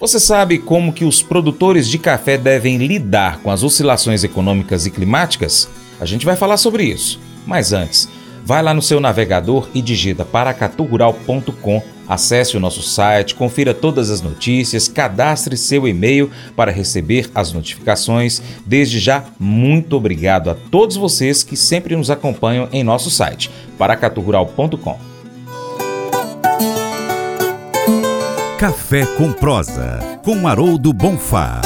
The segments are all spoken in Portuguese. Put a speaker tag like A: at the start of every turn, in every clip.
A: Você sabe como que os produtores de café devem lidar com as oscilações econômicas e climáticas? A gente vai falar sobre isso. Mas antes, vai lá no seu navegador e digita paracaturural.com, acesse o nosso site, confira todas as notícias, cadastre seu e-mail para receber as notificações. Desde já, muito obrigado a todos vocês que sempre nos acompanham em nosso site, paracaturural.com.
B: Café com Prosa, com Haroldo Bonfá.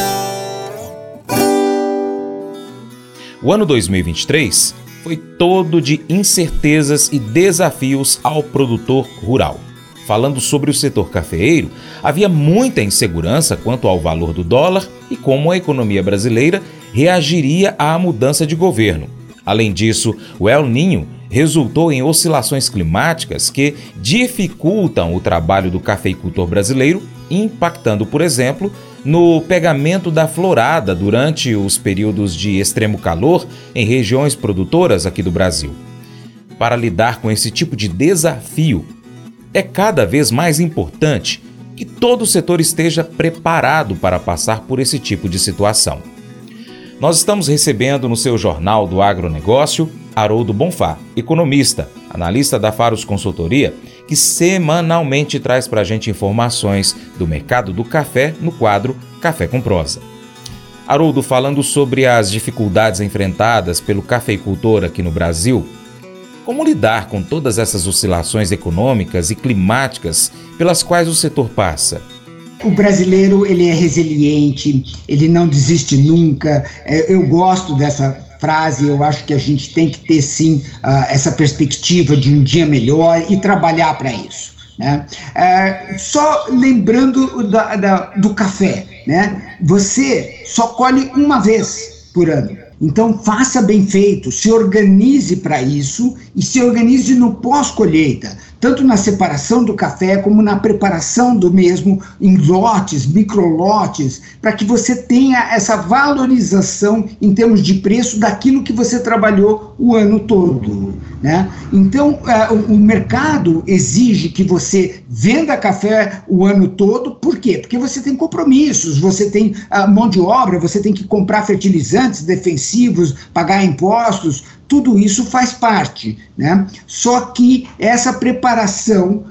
A: O ano 2023 foi todo de incertezas e desafios ao produtor rural. Falando sobre o setor cafeeiro, havia muita insegurança quanto ao valor do dólar e como a economia brasileira reagiria à mudança de governo. Além disso, o El Ninho resultou em oscilações climáticas que dificultam o trabalho do cafeicultor brasileiro, impactando, por exemplo, no pegamento da florada durante os períodos de extremo calor em regiões produtoras aqui do Brasil. Para lidar com esse tipo de desafio, é cada vez mais importante que todo o setor esteja preparado para passar por esse tipo de situação. Nós estamos recebendo no seu Jornal do Agronegócio Haroldo Bonfá, economista, analista da Faros Consultoria, que semanalmente traz para a gente informações do mercado do café no quadro Café com Prosa. Haroldo, falando sobre as dificuldades enfrentadas pelo cafeicultor aqui no Brasil, como lidar com todas essas oscilações econômicas e climáticas pelas quais o setor passa?
C: O brasileiro ele é resiliente, ele não desiste nunca. É, eu gosto dessa frase, eu acho que a gente tem que ter sim uh, essa perspectiva de um dia melhor e trabalhar para isso. Né? É, só lembrando da, da, do café, né? você só colhe uma vez por ano. Então faça bem feito, se organize para isso e se organize no pós-colheita tanto na separação do café como na preparação do mesmo em lotes, microlotes, para que você tenha essa valorização em termos de preço daquilo que você trabalhou o ano todo. Né? Então, uh, o, o mercado exige que você venda café o ano todo, por quê? Porque você tem compromissos, você tem uh, mão de obra, você tem que comprar fertilizantes defensivos, pagar impostos, tudo isso faz parte, né? Só que essa preparação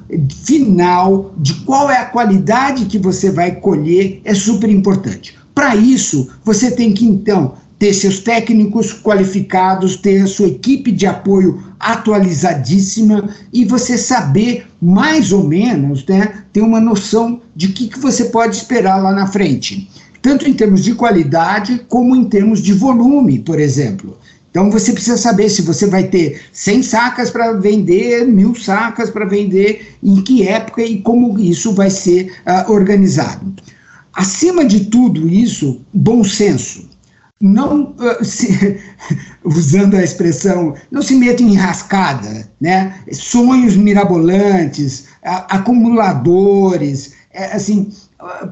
C: final de qual é a qualidade que você vai colher é super importante. Para isso, você tem que então ter seus técnicos qualificados, ter a sua equipe de apoio atualizadíssima e você saber mais ou menos, né, ter uma noção de que, que você pode esperar lá na frente, tanto em termos de qualidade como em termos de volume, por exemplo. Então você precisa saber se você vai ter 100 sacas para vender, mil sacas para vender, em que época e como isso vai ser uh, organizado. Acima de tudo isso, bom senso. Não, uh, se, usando a expressão, não se meta em rascada, né? sonhos mirabolantes, uh, acumuladores, é, assim,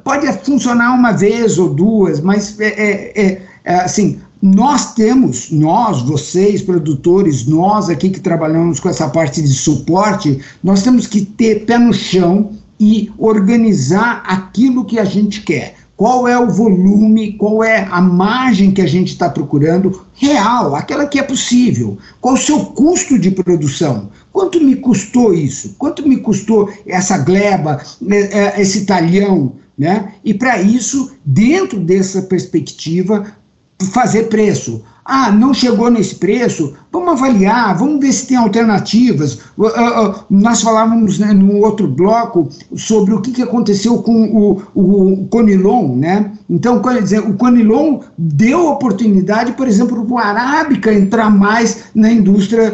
C: pode funcionar uma vez ou duas, mas é, é, é, é assim, nós temos, nós, vocês, produtores, nós aqui que trabalhamos com essa parte de suporte, nós temos que ter pé no chão e organizar aquilo que a gente quer. Qual é o volume, qual é a margem que a gente está procurando real, aquela que é possível. Qual o seu custo de produção? Quanto me custou isso? Quanto me custou essa gleba, né, é, esse talhão? Né? E para isso, dentro dessa perspectiva, fazer preço. Ah, não chegou nesse preço, vamos avaliar, vamos ver se tem alternativas. Uh, uh, uh, nós falávamos né, no outro bloco sobre o que, aconteceu com o, o, Conilon, né? Então, dizer, o Conilon deu oportunidade, por exemplo, para o Arábica entrar mais na indústria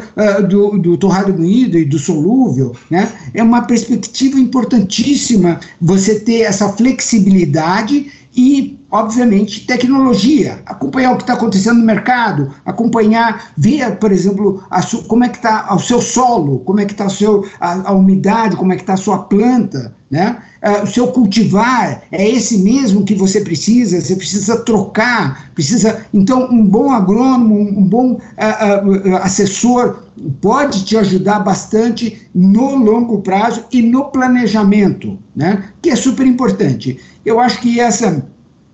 C: do, do torrado moído e do solúvel, né? É uma perspectiva importantíssima você ter essa flexibilidade e obviamente, tecnologia, acompanhar o que está acontecendo no mercado, acompanhar, ver, por exemplo, como é que está o seu solo, como é que está a, a umidade, como é que está a sua planta, né? Uh, o seu cultivar é esse mesmo que você precisa, você precisa trocar, precisa. Então, um bom agrônomo, um bom uh, uh, assessor pode te ajudar bastante no longo prazo e no planejamento, né? Que é super importante. Eu acho que essa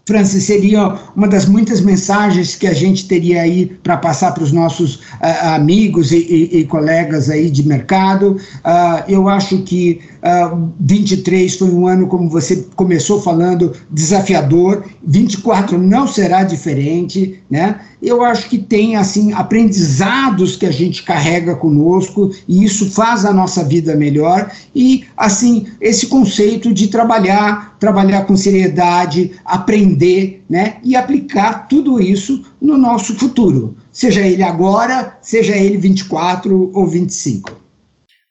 C: Francis, seria uma das muitas mensagens que a gente teria aí para passar para os nossos uh, amigos e, e, e, colegas aí de mercado. Uh, eu acho que uh, ah, 23 foi um ano, como você começou falando, desafiador. 24 não será diferente, né? Eu acho que tem assim aprendizados que a gente carrega conosco e isso faz a nossa vida melhor e assim esse conceito de trabalhar, trabalhar com seriedade, aprender, né? E aplicar tudo isso no nosso futuro, seja ele agora, seja ele 24 ou 25.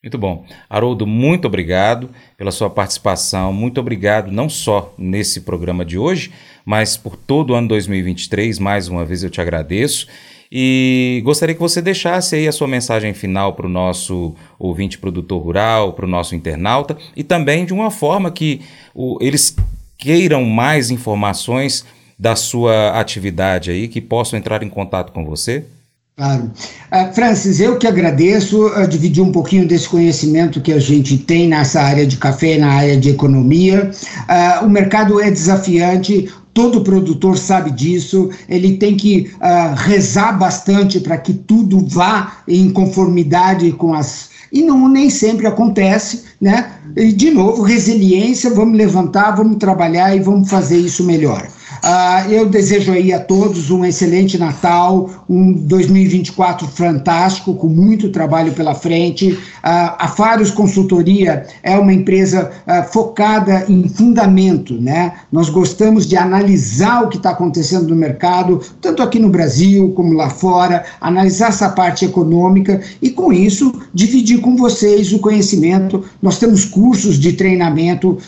A: Muito bom. Haroldo, muito obrigado pela sua participação. Muito obrigado não só nesse programa de hoje, mas por todo o ano 2023. Mais uma vez eu te agradeço. E gostaria que você deixasse aí a sua mensagem final para o nosso ouvinte produtor rural, para o nosso internauta, e também de uma forma que o, eles queiram mais informações da sua atividade aí, que possam entrar em contato com você.
C: Claro. Uh, Francis, eu que agradeço uh, dividir um pouquinho desse conhecimento que a gente tem nessa área de café, na área de economia. Uh, o mercado é desafiante, todo produtor sabe disso, ele tem que uh, rezar bastante para que tudo vá em conformidade com as. E não nem sempre acontece, né? E, de novo, resiliência, vamos levantar, vamos trabalhar e vamos fazer isso melhor. Uh, eu desejo aí a todos um excelente Natal, um 2024 fantástico, com muito trabalho pela frente. Uh, a Faros Consultoria é uma empresa uh, focada em fundamento, né? Nós gostamos de analisar o que está acontecendo no mercado, tanto aqui no Brasil como lá fora, analisar essa parte econômica e, com isso, dividir com vocês o conhecimento. Nós temos cursos de treinamento,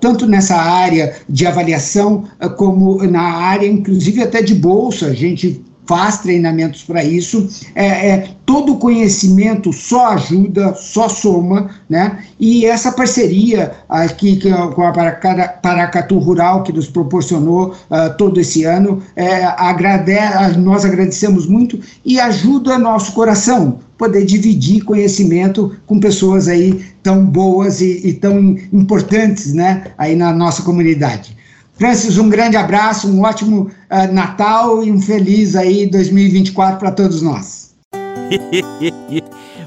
C: tanto nessa área de avaliação como na área, inclusive até de bolsa, a gente faz treinamentos para isso. É, é, todo conhecimento só ajuda, só soma, né? E essa parceria aqui com a Paracatu Rural, que nos proporcionou uh, todo esse ano, é, agrade nós agradecemos muito e ajuda nosso coração poder dividir conhecimento com pessoas aí tão boas e, e tão importantes, né? Aí na nossa comunidade. Francis, um grande abraço, um ótimo uh, Natal e um feliz aí 2024 para todos nós.